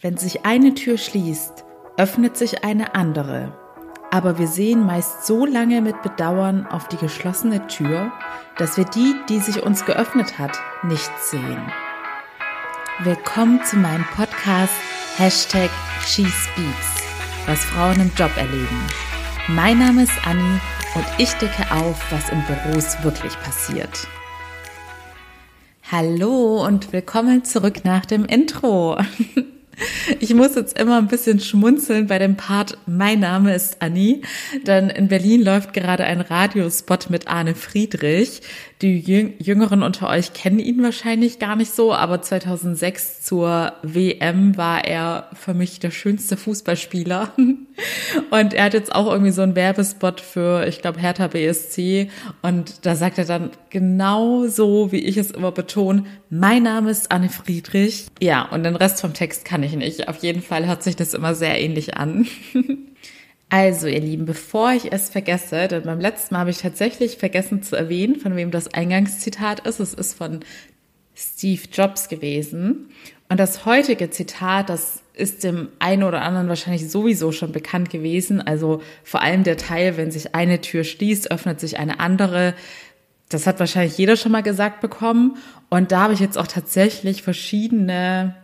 Wenn sich eine Tür schließt, öffnet sich eine andere. Aber wir sehen meist so lange mit Bedauern auf die geschlossene Tür, dass wir die, die sich uns geöffnet hat, nicht sehen. Willkommen zu meinem Podcast Hashtag SheSpeaks, was Frauen im Job erleben. Mein Name ist Anni und ich decke auf, was in Büros wirklich passiert. Hallo und willkommen zurück nach dem Intro. Ich muss jetzt immer ein bisschen schmunzeln bei dem Part Mein Name ist Anni, denn in Berlin läuft gerade ein Radiospot mit Arne Friedrich. Die Jüngeren unter euch kennen ihn wahrscheinlich gar nicht so, aber 2006 zur WM war er für mich der schönste Fußballspieler. Und er hat jetzt auch irgendwie so einen Werbespot für, ich glaube, Hertha BSC. Und da sagt er dann genau so, wie ich es immer betone, mein Name ist Anne Friedrich. Ja, und den Rest vom Text kann ich nicht. Auf jeden Fall hört sich das immer sehr ähnlich an. Also, ihr Lieben, bevor ich es vergesse, denn beim letzten Mal habe ich tatsächlich vergessen zu erwähnen, von wem das Eingangszitat ist. Es ist von Steve Jobs gewesen. Und das heutige Zitat, das ist dem einen oder anderen wahrscheinlich sowieso schon bekannt gewesen. Also vor allem der Teil, wenn sich eine Tür schließt, öffnet sich eine andere. Das hat wahrscheinlich jeder schon mal gesagt bekommen. Und da habe ich jetzt auch tatsächlich verschiedene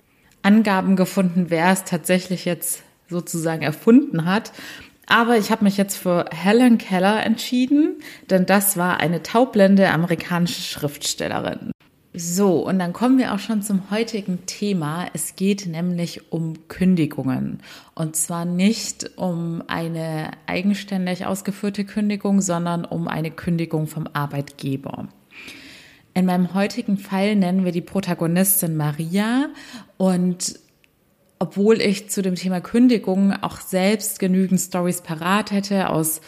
Angaben gefunden, wer es tatsächlich jetzt sozusagen erfunden hat. Aber ich habe mich jetzt für Helen Keller entschieden, denn das war eine taubblende amerikanische Schriftstellerin. So, und dann kommen wir auch schon zum heutigen Thema. Es geht nämlich um Kündigungen. Und zwar nicht um eine eigenständig ausgeführte Kündigung, sondern um eine Kündigung vom Arbeitgeber. In meinem heutigen Fall nennen wir die Protagonistin Maria und obwohl ich zu dem Thema Kündigung auch selbst genügend Stories parat hätte aus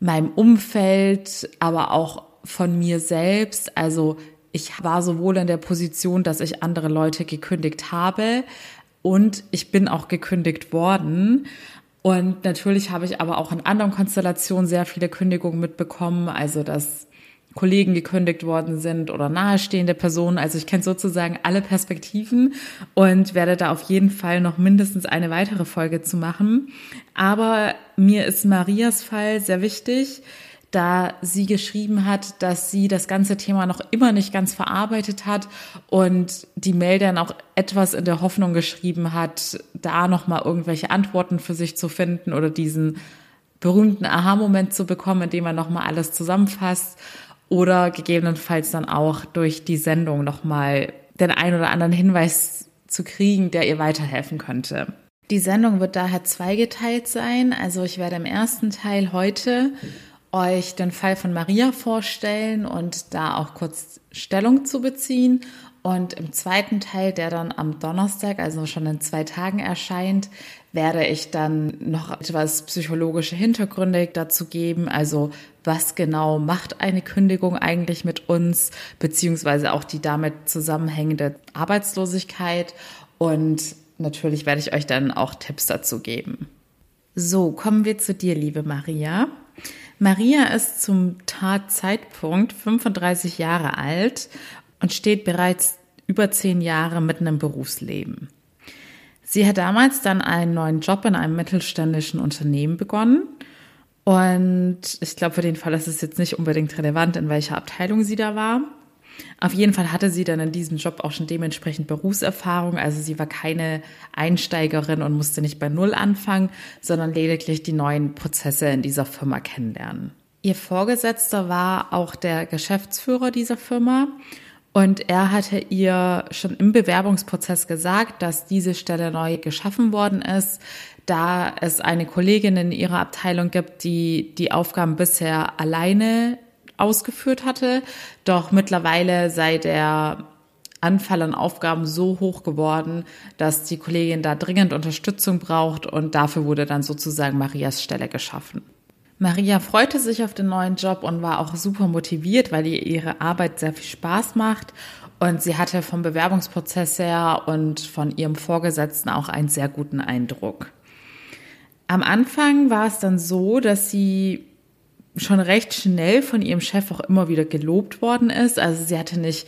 meinem Umfeld, aber auch von mir selbst. Also ich war sowohl in der Position, dass ich andere Leute gekündigt habe und ich bin auch gekündigt worden. Und natürlich habe ich aber auch in anderen Konstellationen sehr viele Kündigungen mitbekommen. Also dass Kollegen gekündigt worden sind oder nahestehende Personen. Also ich kenne sozusagen alle Perspektiven und werde da auf jeden Fall noch mindestens eine weitere Folge zu machen. Aber mir ist Marias Fall sehr wichtig, da sie geschrieben hat, dass sie das ganze Thema noch immer nicht ganz verarbeitet hat und die Mail dann auch etwas in der Hoffnung geschrieben hat, da noch mal irgendwelche Antworten für sich zu finden oder diesen berühmten Aha-Moment zu bekommen, in dem man noch mal alles zusammenfasst oder gegebenenfalls dann auch durch die Sendung nochmal den ein oder anderen Hinweis zu kriegen, der ihr weiterhelfen könnte. Die Sendung wird daher zweigeteilt sein. Also ich werde im ersten Teil heute euch den Fall von Maria vorstellen und da auch kurz Stellung zu beziehen. Und im zweiten Teil, der dann am Donnerstag, also schon in zwei Tagen erscheint, werde ich dann noch etwas psychologische Hintergründe dazu geben. Also was genau macht eine Kündigung eigentlich mit uns, beziehungsweise auch die damit zusammenhängende Arbeitslosigkeit. Und natürlich werde ich euch dann auch Tipps dazu geben. So, kommen wir zu dir, liebe Maria. Maria ist zum Tatzeitpunkt 35 Jahre alt und steht bereits über zehn Jahre mitten im Berufsleben. Sie hat damals dann einen neuen Job in einem mittelständischen Unternehmen begonnen. Und ich glaube, für den Fall ist es jetzt nicht unbedingt relevant, in welcher Abteilung sie da war. Auf jeden Fall hatte sie dann in diesem Job auch schon dementsprechend Berufserfahrung. Also sie war keine Einsteigerin und musste nicht bei Null anfangen, sondern lediglich die neuen Prozesse in dieser Firma kennenlernen. Ihr Vorgesetzter war auch der Geschäftsführer dieser Firma und er hatte ihr schon im Bewerbungsprozess gesagt, dass diese Stelle neu geschaffen worden ist, da es eine Kollegin in ihrer Abteilung gibt, die die Aufgaben bisher alleine ausgeführt hatte. Doch mittlerweile sei der Anfall an Aufgaben so hoch geworden, dass die Kollegin da dringend Unterstützung braucht und dafür wurde dann sozusagen Marias Stelle geschaffen. Maria freute sich auf den neuen Job und war auch super motiviert, weil ihr ihre Arbeit sehr viel Spaß macht. Und sie hatte vom Bewerbungsprozess her und von ihrem Vorgesetzten auch einen sehr guten Eindruck. Am Anfang war es dann so, dass sie schon recht schnell von ihrem Chef auch immer wieder gelobt worden ist. Also sie hatte nicht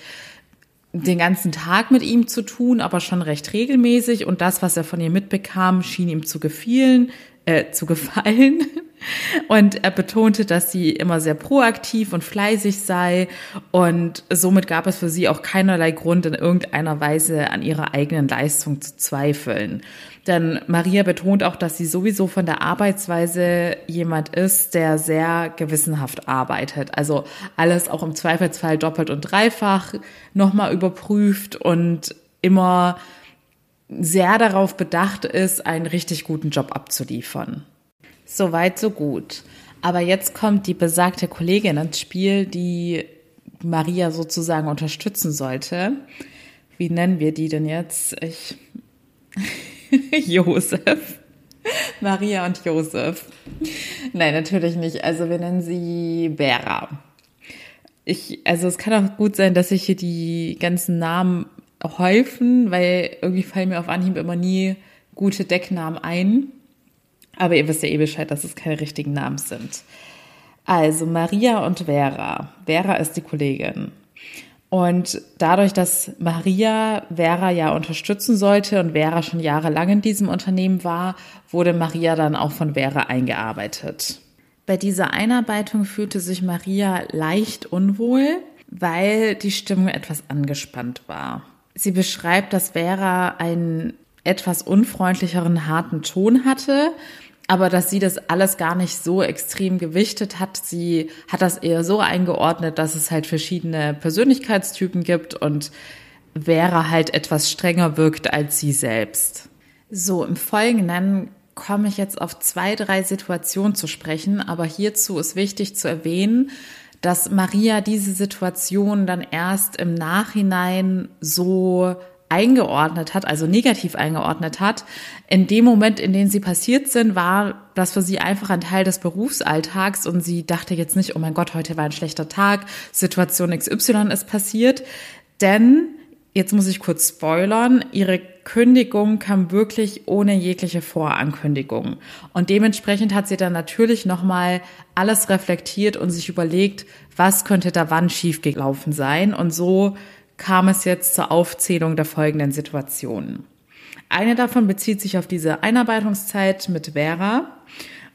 den ganzen Tag mit ihm zu tun, aber schon recht regelmäßig. Und das, was er von ihr mitbekam, schien ihm zu gefielen, äh, zu gefallen. Und er betonte, dass sie immer sehr proaktiv und fleißig sei. Und somit gab es für sie auch keinerlei Grund, in irgendeiner Weise an ihrer eigenen Leistung zu zweifeln. Denn Maria betont auch, dass sie sowieso von der Arbeitsweise jemand ist, der sehr gewissenhaft arbeitet. Also alles auch im Zweifelsfall doppelt und dreifach nochmal überprüft und immer sehr darauf bedacht ist, einen richtig guten Job abzuliefern. Soweit, so gut. Aber jetzt kommt die besagte Kollegin ins Spiel, die Maria sozusagen unterstützen sollte. Wie nennen wir die denn jetzt? Ich. Josef. Maria und Josef. Nein, natürlich nicht. Also wir nennen sie Vera. Ich, also es kann auch gut sein, dass ich hier die ganzen Namen häufen, weil irgendwie fallen mir auf Anhieb immer nie gute Decknamen ein. Aber ihr wisst ja eh Bescheid, dass es keine richtigen Namen sind. Also Maria und Vera. Vera ist die Kollegin. Und dadurch, dass Maria Vera ja unterstützen sollte und Vera schon jahrelang in diesem Unternehmen war, wurde Maria dann auch von Vera eingearbeitet. Bei dieser Einarbeitung fühlte sich Maria leicht unwohl, weil die Stimmung etwas angespannt war. Sie beschreibt, dass Vera einen etwas unfreundlicheren, harten Ton hatte aber dass sie das alles gar nicht so extrem gewichtet hat. Sie hat das eher so eingeordnet, dass es halt verschiedene Persönlichkeitstypen gibt und Vera halt etwas strenger wirkt als sie selbst. So, im Folgenden komme ich jetzt auf zwei, drei Situationen zu sprechen, aber hierzu ist wichtig zu erwähnen, dass Maria diese Situation dann erst im Nachhinein so eingeordnet hat, also negativ eingeordnet hat. In dem Moment, in dem sie passiert sind, war das für sie einfach ein Teil des Berufsalltags und sie dachte jetzt nicht, oh mein Gott, heute war ein schlechter Tag, Situation XY ist passiert. Denn, jetzt muss ich kurz spoilern, ihre Kündigung kam wirklich ohne jegliche Vorankündigung. Und dementsprechend hat sie dann natürlich nochmal alles reflektiert und sich überlegt, was könnte da wann schiefgelaufen sein. Und so kam es jetzt zur Aufzählung der folgenden Situationen. Eine davon bezieht sich auf diese Einarbeitungszeit mit Vera.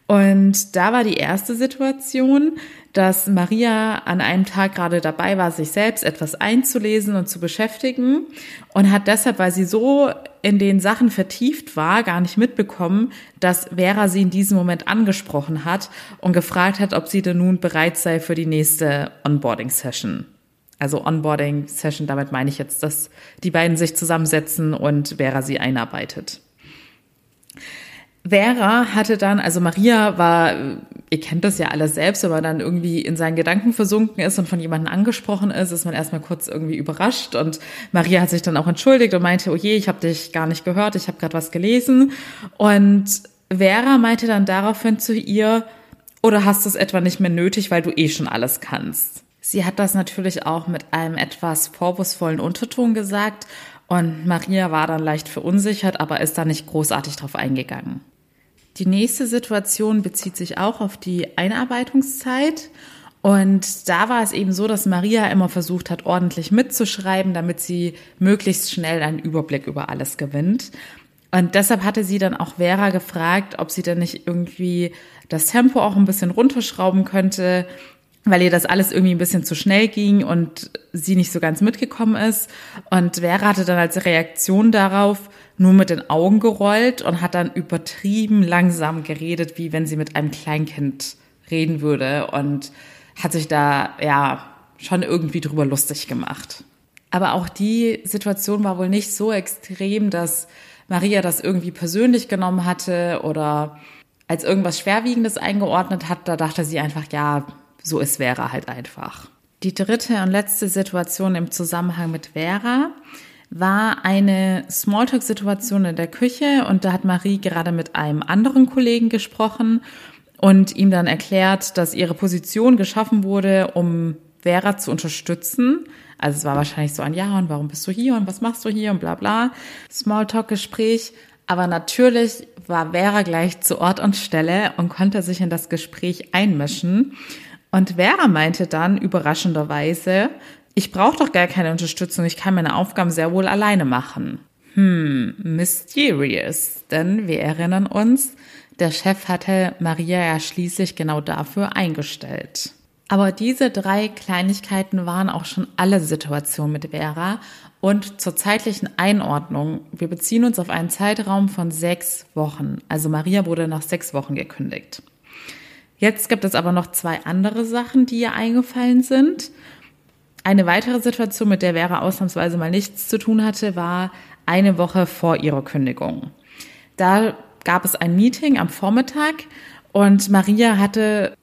Und da war die erste Situation, dass Maria an einem Tag gerade dabei war, sich selbst etwas einzulesen und zu beschäftigen und hat deshalb, weil sie so in den Sachen vertieft war, gar nicht mitbekommen, dass Vera sie in diesem Moment angesprochen hat und gefragt hat, ob sie denn nun bereit sei für die nächste Onboarding-Session. Also Onboarding-Session, damit meine ich jetzt, dass die beiden sich zusammensetzen und Vera sie einarbeitet. Vera hatte dann, also Maria war, ihr kennt das ja alle selbst, aber dann irgendwie in seinen Gedanken versunken ist und von jemandem angesprochen ist, ist man erstmal kurz irgendwie überrascht und Maria hat sich dann auch entschuldigt und meinte, oh je, ich habe dich gar nicht gehört, ich habe gerade was gelesen und Vera meinte dann daraufhin zu ihr, oder hast du es etwa nicht mehr nötig, weil du eh schon alles kannst? Sie hat das natürlich auch mit einem etwas vorwurfsvollen Unterton gesagt und Maria war dann leicht verunsichert, aber ist da nicht großartig drauf eingegangen. Die nächste Situation bezieht sich auch auf die Einarbeitungszeit. Und da war es eben so, dass Maria immer versucht hat, ordentlich mitzuschreiben, damit sie möglichst schnell einen Überblick über alles gewinnt. Und deshalb hatte sie dann auch Vera gefragt, ob sie denn nicht irgendwie das Tempo auch ein bisschen runterschrauben könnte, weil ihr das alles irgendwie ein bisschen zu schnell ging und sie nicht so ganz mitgekommen ist. Und Vera hatte dann als Reaktion darauf nur mit den Augen gerollt und hat dann übertrieben langsam geredet, wie wenn sie mit einem Kleinkind reden würde und hat sich da ja schon irgendwie drüber lustig gemacht. Aber auch die Situation war wohl nicht so extrem, dass Maria das irgendwie persönlich genommen hatte oder als irgendwas Schwerwiegendes eingeordnet hat. Da dachte sie einfach, ja, so ist Vera halt einfach. Die dritte und letzte Situation im Zusammenhang mit Vera war eine Smalltalk-Situation in der Küche und da hat Marie gerade mit einem anderen Kollegen gesprochen und ihm dann erklärt, dass ihre Position geschaffen wurde, um Vera zu unterstützen. Also es war wahrscheinlich so ein Ja und warum bist du hier und was machst du hier und bla bla. Smalltalk-Gespräch. Aber natürlich war Vera gleich zu Ort und Stelle und konnte sich in das Gespräch einmischen. Und Vera meinte dann überraschenderweise, Ich brauche doch gar keine Unterstützung, ich kann meine Aufgaben sehr wohl alleine machen. Hm, mysterious, denn wir erinnern uns, der Chef hatte Maria ja schließlich genau dafür eingestellt. Aber diese drei Kleinigkeiten waren auch schon alle Situationen mit Vera und zur zeitlichen Einordnung. Wir beziehen uns auf einen Zeitraum von sechs Wochen. Also Maria wurde nach sechs Wochen gekündigt. Jetzt gibt es aber noch zwei andere Sachen, die ihr eingefallen sind. Eine weitere Situation, mit der Vera ausnahmsweise mal nichts zu tun hatte, war eine Woche vor ihrer Kündigung. Da gab es ein Meeting am Vormittag und Maria hatte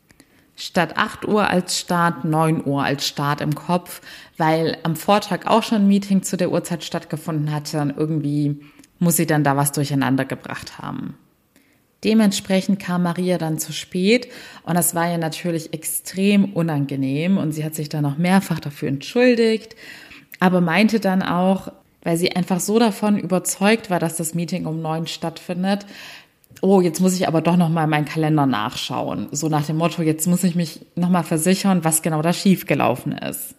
statt 8 Uhr als Start 9 Uhr als Start im Kopf, weil am Vortag auch schon ein Meeting zu der Uhrzeit stattgefunden hatte und irgendwie muss sie dann da was durcheinander gebracht haben. Dementsprechend kam Maria dann zu spät und das war ihr natürlich extrem unangenehm und sie hat sich dann noch mehrfach dafür entschuldigt, aber meinte dann auch, weil sie einfach so davon überzeugt war, dass das Meeting um neun stattfindet, oh, jetzt muss ich aber doch noch mal meinen Kalender nachschauen. So nach dem Motto, jetzt muss ich mich noch mal versichern, was genau da schiefgelaufen ist.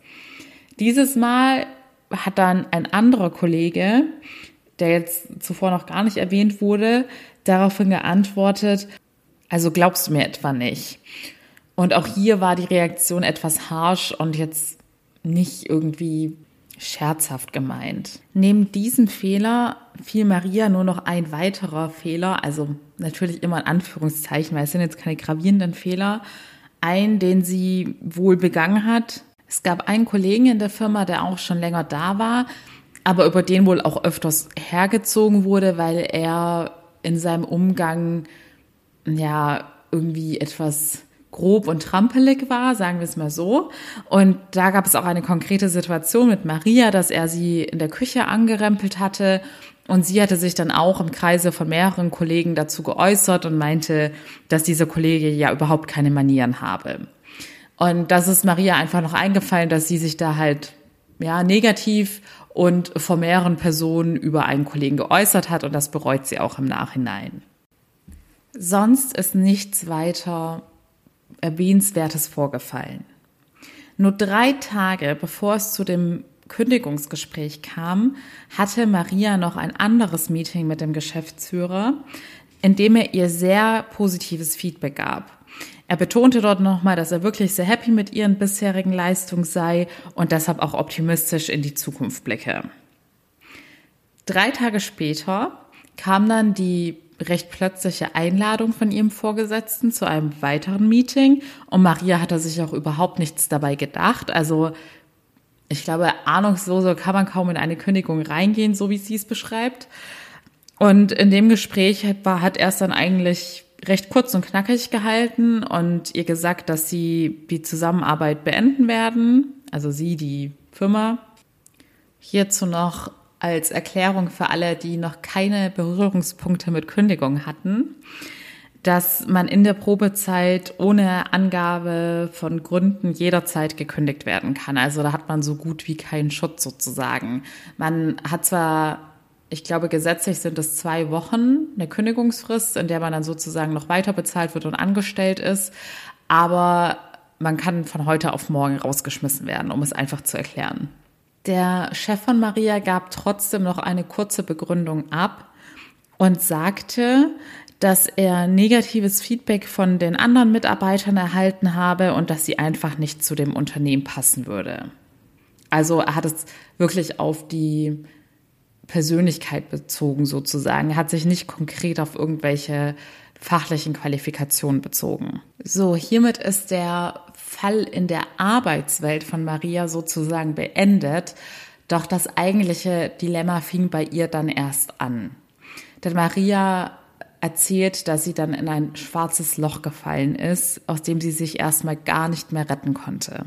Dieses Mal hat dann ein anderer Kollege, der jetzt zuvor noch gar nicht erwähnt wurde, daraufhin geantwortet, also glaubst du mir etwa nicht? Und auch hier war die Reaktion etwas harsh und jetzt nicht irgendwie scherzhaft gemeint. Neben diesem Fehler fiel Maria nur noch ein weiterer Fehler, also natürlich immer in Anführungszeichen, weil es sind jetzt keine gravierenden Fehler, ein, den sie wohl begangen hat. Es gab einen Kollegen in der Firma, der auch schon länger da war, aber über den wohl auch öfters hergezogen wurde, weil er in seinem Umgang ja irgendwie etwas grob und trampelig war, sagen wir es mal so. Und da gab es auch eine konkrete Situation mit Maria, dass er sie in der Küche angerempelt hatte. Und sie hatte sich dann auch im Kreise von mehreren Kollegen dazu geäußert und meinte, dass dieser Kollege ja überhaupt keine Manieren habe. Und das ist Maria einfach noch eingefallen, dass sie sich da halt ja negativ und vor mehreren Personen über einen Kollegen geäußert hat und das bereut sie auch im Nachhinein. Sonst ist nichts weiter Erwähnenswertes vorgefallen. Nur drei Tage bevor es zu dem Kündigungsgespräch kam, hatte Maria noch ein anderes Meeting mit dem Geschäftsführer, in dem er ihr sehr positives Feedback gab. Er betonte dort nochmal, dass er wirklich sehr happy mit ihren bisherigen Leistungen sei und deshalb auch optimistisch in die Zukunft blicke. Drei Tage später kam dann die recht plötzliche Einladung von ihrem Vorgesetzten zu einem weiteren Meeting und Maria hatte sich auch überhaupt nichts dabei gedacht. Also ich glaube, ahnungsloser kann man kaum in eine Kündigung reingehen, so wie sie es beschreibt. Und in dem Gespräch war, hat er es dann eigentlich recht kurz und knackig gehalten und ihr gesagt, dass sie die Zusammenarbeit beenden werden. Also sie, die Firma. Hierzu noch als Erklärung für alle, die noch keine Berührungspunkte mit Kündigung hatten, dass man in der Probezeit ohne Angabe von Gründen jederzeit gekündigt werden kann. Also da hat man so gut wie keinen Schutz sozusagen. Man hat zwar ich glaube, gesetzlich sind es zwei Wochen, eine Kündigungsfrist, in der man dann sozusagen noch weiter bezahlt wird und angestellt ist. Aber man kann von heute auf morgen rausgeschmissen werden, um es einfach zu erklären. Der Chef von Maria gab trotzdem noch eine kurze Begründung ab und sagte, dass er negatives Feedback von den anderen Mitarbeitern erhalten habe und dass sie einfach nicht zu dem Unternehmen passen würde. Also er hat es wirklich auf die Persönlichkeit bezogen sozusagen. Er hat sich nicht konkret auf irgendwelche fachlichen Qualifikationen bezogen. So, hiermit ist der Fall in der Arbeitswelt von Maria sozusagen beendet. Doch das eigentliche Dilemma fing bei ihr dann erst an. Denn Maria erzählt, dass sie dann in ein schwarzes Loch gefallen ist, aus dem sie sich erstmal gar nicht mehr retten konnte.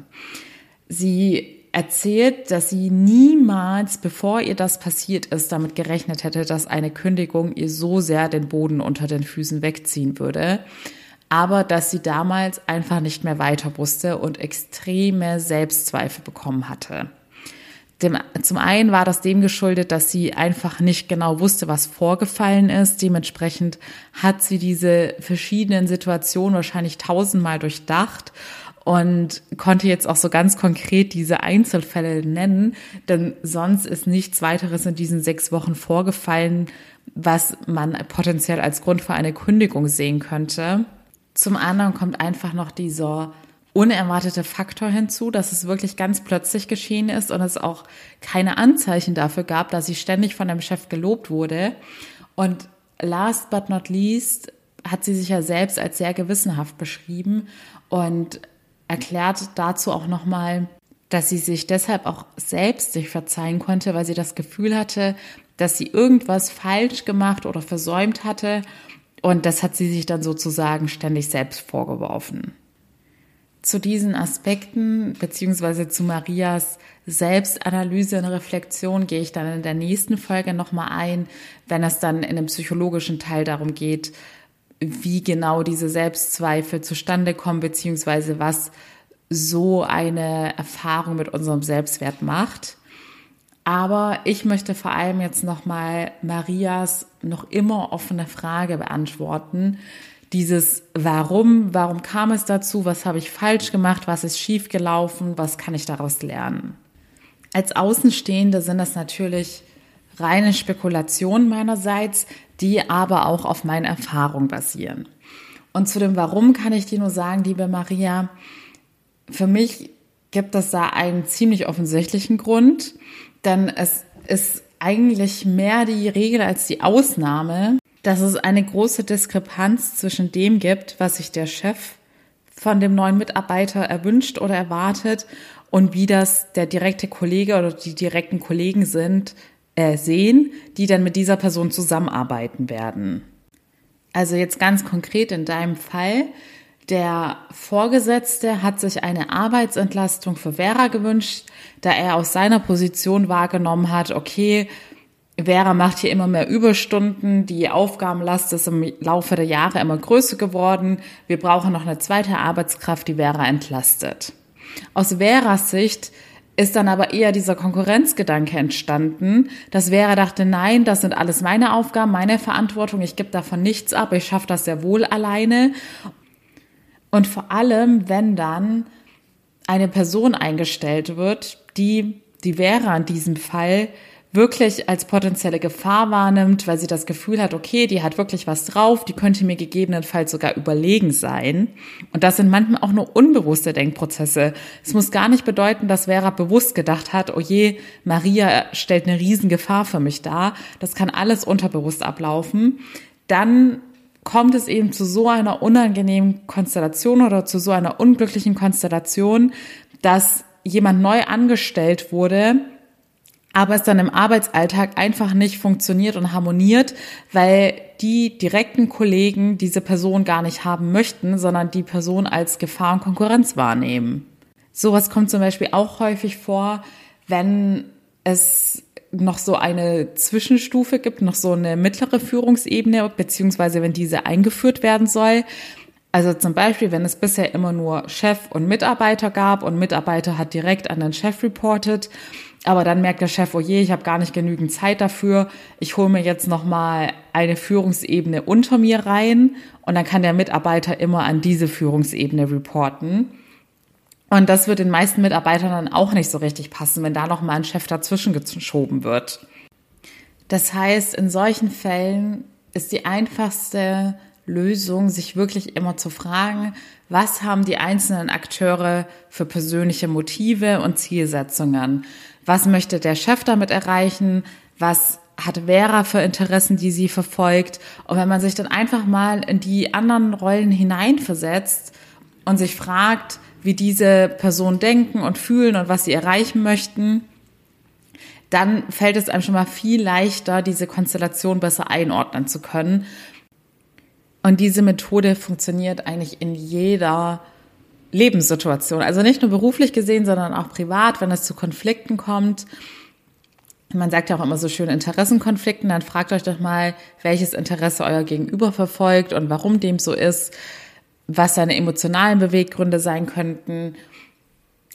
Sie erzählt, dass sie niemals, bevor ihr das passiert ist, damit gerechnet hätte, dass eine Kündigung ihr so sehr den Boden unter den Füßen wegziehen würde. Aber dass sie damals einfach nicht mehr weiter wusste und extreme Selbstzweifel bekommen hatte. Dem, zum einen war das dem geschuldet, dass sie einfach nicht genau wusste, was vorgefallen ist. Dementsprechend hat sie diese verschiedenen Situationen wahrscheinlich tausendmal durchdacht und konnte jetzt auch so ganz konkret diese Einzelfälle nennen, denn sonst ist nichts weiteres in diesen sechs Wochen vorgefallen, was man potenziell als Grund für eine Kündigung sehen könnte. Zum anderen kommt einfach noch dieser unerwartete Faktor hinzu, dass es wirklich ganz plötzlich geschehen ist und es auch keine Anzeichen dafür gab, dass sie ständig von dem Chef gelobt wurde. Und last but not least hat sie sich ja selbst als sehr gewissenhaft beschrieben und erklärt dazu auch nochmal, dass sie sich deshalb auch selbst sich verzeihen konnte, weil sie das Gefühl hatte, dass sie irgendwas falsch gemacht oder versäumt hatte. Und das hat sie sich dann sozusagen ständig selbst vorgeworfen. Zu diesen Aspekten beziehungsweise zu Marias Selbstanalyse und Reflexion gehe ich dann in der nächsten Folge nochmal ein, wenn es dann in dem psychologischen Teil darum geht, wie genau diese Selbstzweifel zustande kommen, beziehungsweise was so eine Erfahrung mit unserem Selbstwert macht. Aber ich möchte vor allem jetzt nochmal Marias noch immer offene Frage beantworten. Dieses Warum, warum kam es dazu, was habe ich falsch gemacht, was ist schief gelaufen, was kann ich daraus lernen? Als Außenstehende sind das natürlich reine Spekulationen meinerseits, die aber auch auf meinen Erfahrungen basieren. Und zu dem Warum kann ich dir nur sagen, liebe Maria, für mich gibt es da einen ziemlich offensichtlichen Grund, denn es ist eigentlich mehr die Regel als die Ausnahme, dass es eine große Diskrepanz zwischen dem gibt, was sich der Chef von dem neuen Mitarbeiter erwünscht oder erwartet und wie das der direkte Kollege oder die direkten Kollegen sind, äh, sehen, die dann mit dieser Person zusammenarbeiten werden. Also jetzt ganz konkret in deinem Fall, der Vorgesetzte hat sich eine Arbeitsentlastung für Vera gewünscht, da er aus seiner Position wahrgenommen hat, okay, Vera macht hier immer mehr Überstunden, die Aufgabenlast ist im Laufe der Jahre immer größer geworden, wir brauchen noch eine zweite Arbeitskraft, die Vera entlastet. Aus Veras Sicht ist dann aber eher dieser Konkurrenzgedanke entstanden, dass Vera dachte, nein, das sind alles meine Aufgaben, meine Verantwortung, ich gebe davon nichts ab, ich schaffe das sehr wohl alleine. Und vor allem, wenn dann eine Person eingestellt wird, die die Vera in diesem Fall wirklich als potenzielle Gefahr wahrnimmt, weil sie das Gefühl hat, okay, die hat wirklich was drauf, die könnte mir gegebenenfalls sogar überlegen sein. Und das sind manchmal auch nur unbewusste Denkprozesse. Es muss gar nicht bedeuten, dass Vera bewusst gedacht hat, oh je, Maria stellt eine Riesengefahr für mich dar. Das kann alles unterbewusst ablaufen. Dann kommt es eben zu so einer unangenehmen Konstellation oder zu so einer unglücklichen Konstellation, dass jemand neu angestellt wurde, aber es dann im Arbeitsalltag einfach nicht funktioniert und harmoniert, weil die direkten Kollegen diese Person gar nicht haben möchten, sondern die Person als Gefahr und Konkurrenz wahrnehmen. Sowas kommt zum Beispiel auch häufig vor, wenn es noch so eine Zwischenstufe gibt, noch so eine mittlere Führungsebene, beziehungsweise wenn diese eingeführt werden soll. Also zum Beispiel, wenn es bisher immer nur Chef und Mitarbeiter gab und Mitarbeiter hat direkt an den Chef reportet aber dann merkt der Chef, oh je, ich habe gar nicht genügend Zeit dafür. Ich hole mir jetzt noch mal eine Führungsebene unter mir rein und dann kann der Mitarbeiter immer an diese Führungsebene reporten. Und das wird den meisten Mitarbeitern dann auch nicht so richtig passen, wenn da noch mal ein Chef dazwischen geschoben wird. Das heißt, in solchen Fällen ist die einfachste Lösung, sich wirklich immer zu fragen, was haben die einzelnen Akteure für persönliche Motive und Zielsetzungen? Was möchte der Chef damit erreichen? Was hat Vera für Interessen, die sie verfolgt? Und wenn man sich dann einfach mal in die anderen Rollen hineinversetzt und sich fragt, wie diese Personen denken und fühlen und was sie erreichen möchten, dann fällt es einem schon mal viel leichter, diese Konstellation besser einordnen zu können. Und diese Methode funktioniert eigentlich in jeder Lebenssituation. Also nicht nur beruflich gesehen, sondern auch privat, wenn es zu Konflikten kommt. Man sagt ja auch immer so schön Interessenkonflikten, dann fragt euch doch mal, welches Interesse euer Gegenüber verfolgt und warum dem so ist, was seine emotionalen Beweggründe sein könnten.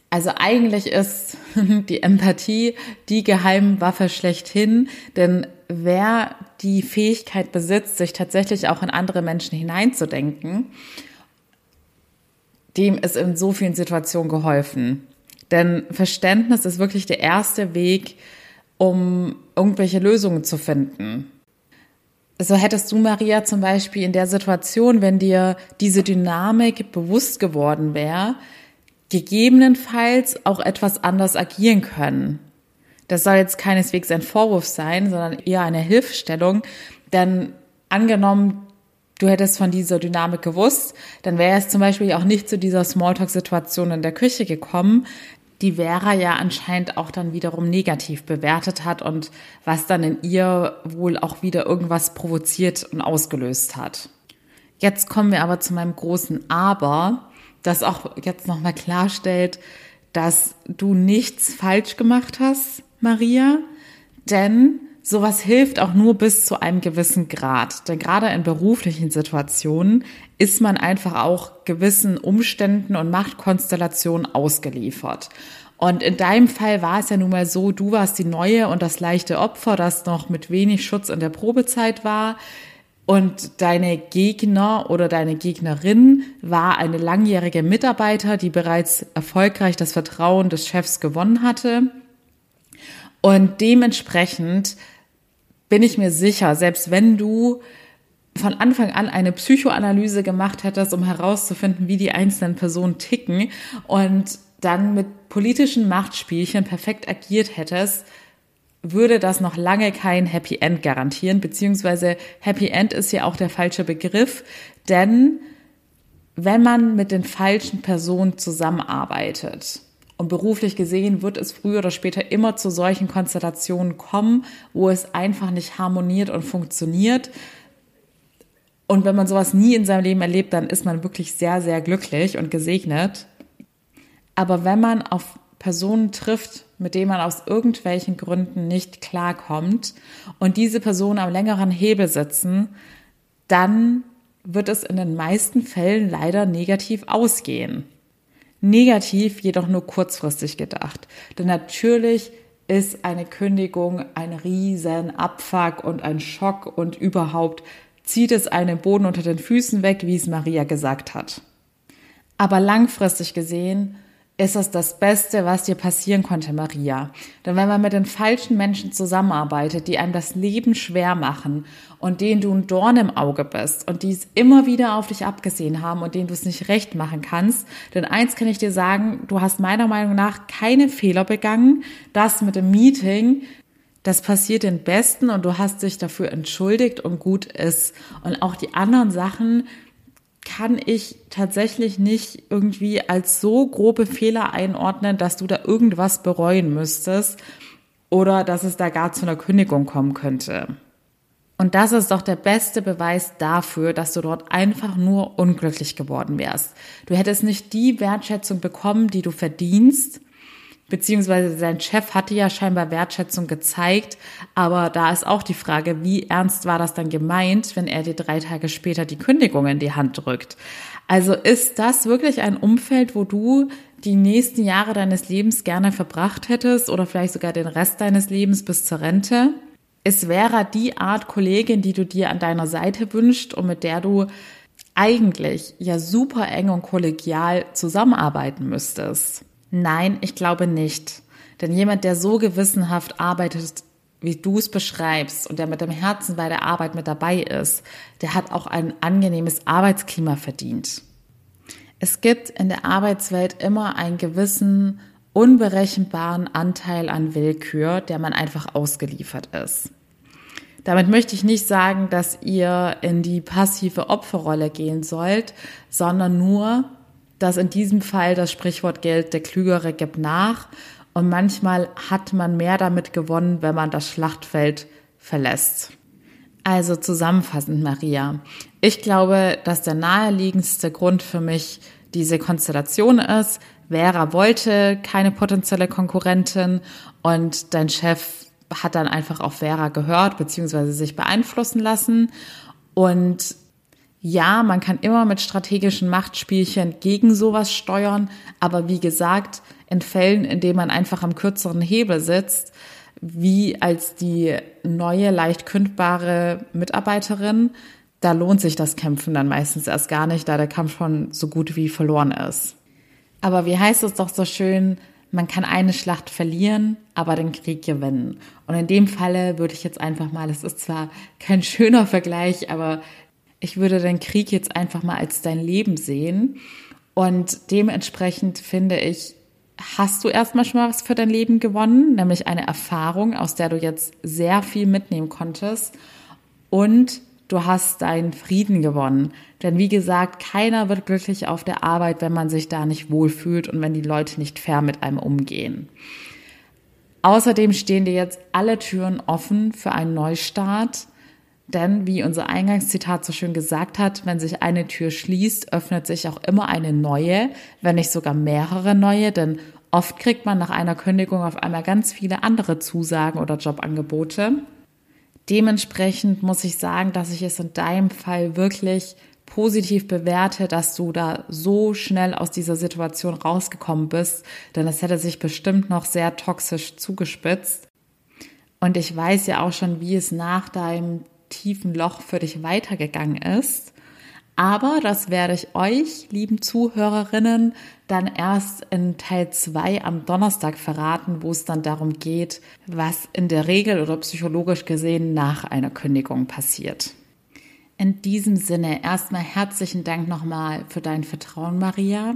Also eigentlich ist die Empathie die Geheimwaffe schlechthin, denn wer die Fähigkeit besitzt, sich tatsächlich auch in andere Menschen hineinzudenken dem ist in so vielen Situationen geholfen. Denn Verständnis ist wirklich der erste Weg, um irgendwelche Lösungen zu finden. So hättest du, Maria, zum Beispiel in der Situation, wenn dir diese Dynamik bewusst geworden wäre, gegebenenfalls auch etwas anders agieren können. Das soll jetzt keineswegs ein Vorwurf sein, sondern eher eine Hilfestellung. Denn angenommen, du hättest von dieser Dynamik gewusst, dann wäre es zum Beispiel auch nicht zu dieser Smalltalk-Situation in der Küche gekommen, die Vera ja anscheinend auch dann wiederum negativ bewertet hat und was dann in ihr wohl auch wieder irgendwas provoziert und ausgelöst hat. Jetzt kommen wir aber zu meinem großen Aber, das auch jetzt nochmal klarstellt, dass du nichts falsch gemacht hast, Maria, denn sowas hilft auch nur bis zu einem gewissen Grad. Denn gerade in beruflichen Situationen ist man einfach auch gewissen Umständen und Machtkonstellationen ausgeliefert. Und in deinem Fall war es ja nun mal so, du warst die neue und das leichte Opfer, das noch mit wenig Schutz in der Probezeit war. Und deine Gegner oder deine Gegnerin war eine langjährige Mitarbeiter, die bereits erfolgreich das Vertrauen des Chefs gewonnen hatte. Und dementsprechend bin ich mir sicher, selbst wenn du von Anfang an eine Psychoanalyse gemacht hättest, um herauszufinden, wie die einzelnen Personen ticken und dann mit politischen Machtspielchen perfekt agiert hättest, würde das noch lange kein Happy End garantieren, beziehungsweise Happy End ist ja auch der falsche Begriff, denn wenn man mit den falschen Personen zusammenarbeitet, und beruflich gesehen wird es früher oder später immer zu solchen Konstellationen kommen, wo es einfach nicht harmoniert und funktioniert. Und wenn man sowas nie in seinem Leben erlebt, dann ist man wirklich sehr, sehr glücklich und gesegnet. Aber wenn man auf Personen trifft, mit denen man aus irgendwelchen Gründen nicht klarkommt und diese Personen am längeren Hebel sitzen, dann wird es in den meisten Fällen leider negativ ausgehen. Negativ jedoch nur kurzfristig gedacht. Denn natürlich ist eine Kündigung ein riesen Abfuck und ein Schock und überhaupt zieht es einen Boden unter den Füßen weg, wie es Maria gesagt hat. Aber langfristig gesehen ist es das Beste, was dir passieren konnte, Maria. Denn wenn man mit den falschen Menschen zusammenarbeitet, die einem das Leben schwer machen und denen du ein Dorn im Auge bist und die es immer wieder auf dich abgesehen haben und denen du es nicht recht machen kannst, denn eins kann ich dir sagen, du hast meiner Meinung nach keine Fehler begangen. Das mit dem Meeting, das passiert den Besten und du hast dich dafür entschuldigt und gut ist. Und auch die anderen Sachen, kann ich tatsächlich nicht irgendwie als so grobe Fehler einordnen, dass du da irgendwas bereuen müsstest oder dass es da gar zu einer Kündigung kommen könnte. Und das ist doch der beste Beweis dafür, dass du dort einfach nur unglücklich geworden wärst. Du hättest nicht die Wertschätzung bekommen, die du verdienst beziehungsweise sein Chef hatte ja scheinbar Wertschätzung gezeigt, aber da ist auch die Frage, wie ernst war das dann gemeint, wenn er dir drei Tage später die Kündigung in die Hand drückt? Also ist das wirklich ein Umfeld, wo du die nächsten Jahre deines Lebens gerne verbracht hättest oder vielleicht sogar den Rest deines Lebens bis zur Rente? Es wäre die Art Kollegin, die du dir an deiner Seite wünscht und mit der du eigentlich ja super eng und kollegial zusammenarbeiten müsstest. Nein, ich glaube nicht. Denn jemand, der so gewissenhaft arbeitet, wie du es beschreibst und der mit dem Herzen bei der Arbeit mit dabei ist, der hat auch ein angenehmes Arbeitsklima verdient. Es gibt in der Arbeitswelt immer einen gewissen unberechenbaren Anteil an Willkür, der man einfach ausgeliefert ist. Damit möchte ich nicht sagen, dass ihr in die passive Opferrolle gehen sollt, sondern nur, dass in diesem Fall das Sprichwort gilt, der Klügere gibt nach. Und manchmal hat man mehr damit gewonnen, wenn man das Schlachtfeld verlässt. Also zusammenfassend, Maria. Ich glaube, dass der naheliegendste Grund für mich diese Konstellation ist. Vera wollte keine potenzielle Konkurrentin und dein Chef hat dann einfach auf Vera gehört bzw. sich beeinflussen lassen. Und ja, man kann immer mit strategischen Machtspielchen gegen sowas steuern, aber wie gesagt, in Fällen, in denen man einfach am kürzeren Hebel sitzt, wie als die neue, leicht kündbare Mitarbeiterin, da lohnt sich das Kämpfen dann meistens erst gar nicht, da der Kampf schon so gut wie verloren ist. Aber wie heißt es doch so schön, man kann eine Schlacht verlieren, aber den Krieg gewinnen. Und in dem Falle würde ich jetzt einfach mal, es ist zwar kein schöner Vergleich, aber ich würde den Krieg jetzt einfach mal als dein Leben sehen. Und dementsprechend finde ich, hast du erstmal schon mal was für dein Leben gewonnen, nämlich eine Erfahrung, aus der du jetzt sehr viel mitnehmen konntest. Und du hast deinen Frieden gewonnen. Denn wie gesagt, keiner wird glücklich auf der Arbeit, wenn man sich da nicht wohlfühlt und wenn die Leute nicht fair mit einem umgehen. Außerdem stehen dir jetzt alle Türen offen für einen Neustart. Denn wie unser Eingangszitat so schön gesagt hat, wenn sich eine Tür schließt, öffnet sich auch immer eine neue, wenn nicht sogar mehrere neue, denn oft kriegt man nach einer Kündigung auf einmal ganz viele andere Zusagen oder Jobangebote. Dementsprechend muss ich sagen, dass ich es in deinem Fall wirklich positiv bewerte, dass du da so schnell aus dieser Situation rausgekommen bist, denn es hätte sich bestimmt noch sehr toxisch zugespitzt. Und ich weiß ja auch schon, wie es nach deinem tiefen Loch für dich weitergegangen ist. Aber das werde ich euch, lieben Zuhörerinnen, dann erst in Teil 2 am Donnerstag verraten, wo es dann darum geht, was in der Regel oder psychologisch gesehen nach einer Kündigung passiert. In diesem Sinne erstmal herzlichen Dank nochmal für dein Vertrauen, Maria.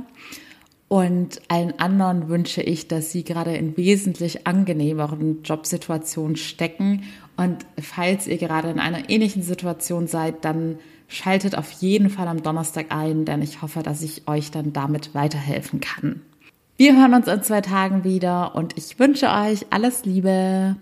Und allen anderen wünsche ich, dass sie gerade in wesentlich angenehmeren Jobsituationen stecken. Und falls ihr gerade in einer ähnlichen Situation seid, dann Schaltet auf jeden Fall am Donnerstag ein, denn ich hoffe, dass ich euch dann damit weiterhelfen kann. Wir hören uns in zwei Tagen wieder und ich wünsche euch alles Liebe.